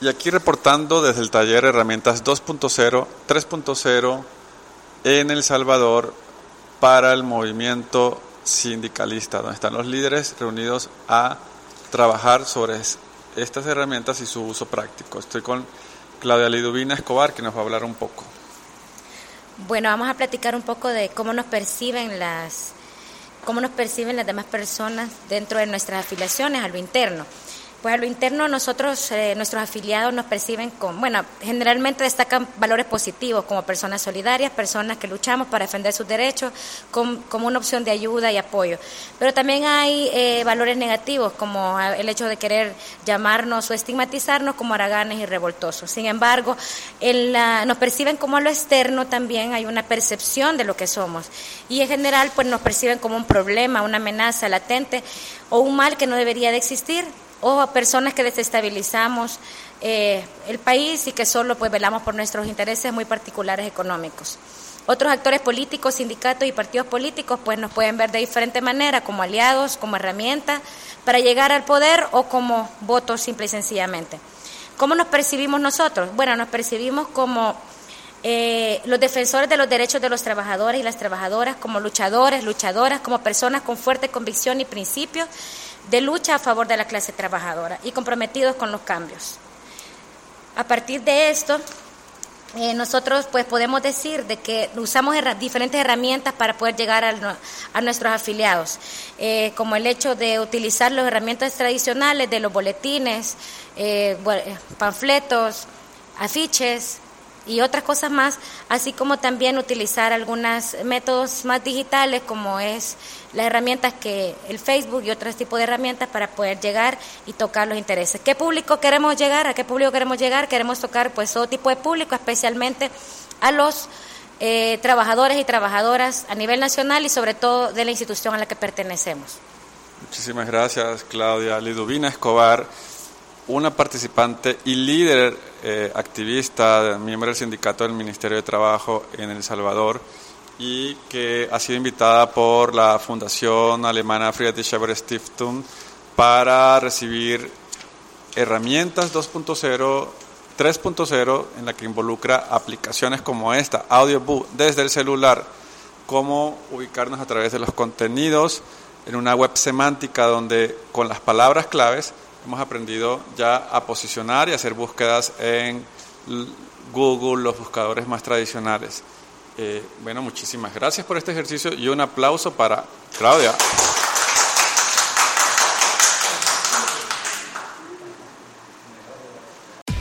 Y aquí reportando desde el taller Herramientas 2.0, 3.0 en El Salvador para el movimiento sindicalista, donde están los líderes reunidos a trabajar sobre estas herramientas y su uso práctico. Estoy con Claudia Liduvina Escobar, que nos va a hablar un poco. Bueno, vamos a platicar un poco de cómo nos perciben las cómo nos perciben las demás personas dentro de nuestras afiliaciones a lo interno. Pues a lo interno nosotros, eh, nuestros afiliados nos perciben con, bueno, generalmente destacan valores positivos como personas solidarias, personas que luchamos para defender sus derechos, como una opción de ayuda y apoyo. Pero también hay eh, valores negativos como el hecho de querer llamarnos o estigmatizarnos como haraganes y revoltosos. Sin embargo, en la, nos perciben como a lo externo también hay una percepción de lo que somos. Y en general pues nos perciben como un problema, una amenaza latente o un mal que no debería de existir o a personas que desestabilizamos eh, el país y que solo pues velamos por nuestros intereses muy particulares económicos. Otros actores políticos, sindicatos y partidos políticos pues nos pueden ver de diferente manera, como aliados, como herramienta para llegar al poder o como votos simple y sencillamente. ¿Cómo nos percibimos nosotros? Bueno, nos percibimos como eh, los defensores de los derechos de los trabajadores y las trabajadoras, como luchadores, luchadoras, como personas con fuerte convicción y principios de lucha a favor de la clase trabajadora y comprometidos con los cambios. A partir de esto, eh, nosotros pues podemos decir de que usamos diferentes herramientas para poder llegar a, nuestros afiliados, eh, como el hecho de utilizar las herramientas tradicionales de los boletines, eh, panfletos, afiches, y otras cosas más, así como también utilizar algunos métodos más digitales como es las herramientas que el Facebook y otros tipos de herramientas para poder llegar y tocar los intereses. ¿Qué público queremos llegar? ¿A qué público queremos llegar? Queremos tocar pues todo tipo de público, especialmente a los eh, trabajadores y trabajadoras a nivel nacional y sobre todo de la institución a la que pertenecemos. Muchísimas gracias, Claudia Liduvina Escobar una participante y líder eh, activista, miembro del sindicato del Ministerio de Trabajo en El Salvador y que ha sido invitada por la Fundación Alemana Friedrich Stiftung para recibir herramientas 2.0, 3.0 en la que involucra aplicaciones como esta, Audiobook desde el celular, cómo ubicarnos a través de los contenidos en una web semántica donde con las palabras claves hemos aprendido ya a posicionar y hacer búsquedas en Google, los buscadores más tradicionales. Eh, bueno, muchísimas gracias por este ejercicio y un aplauso para Claudia.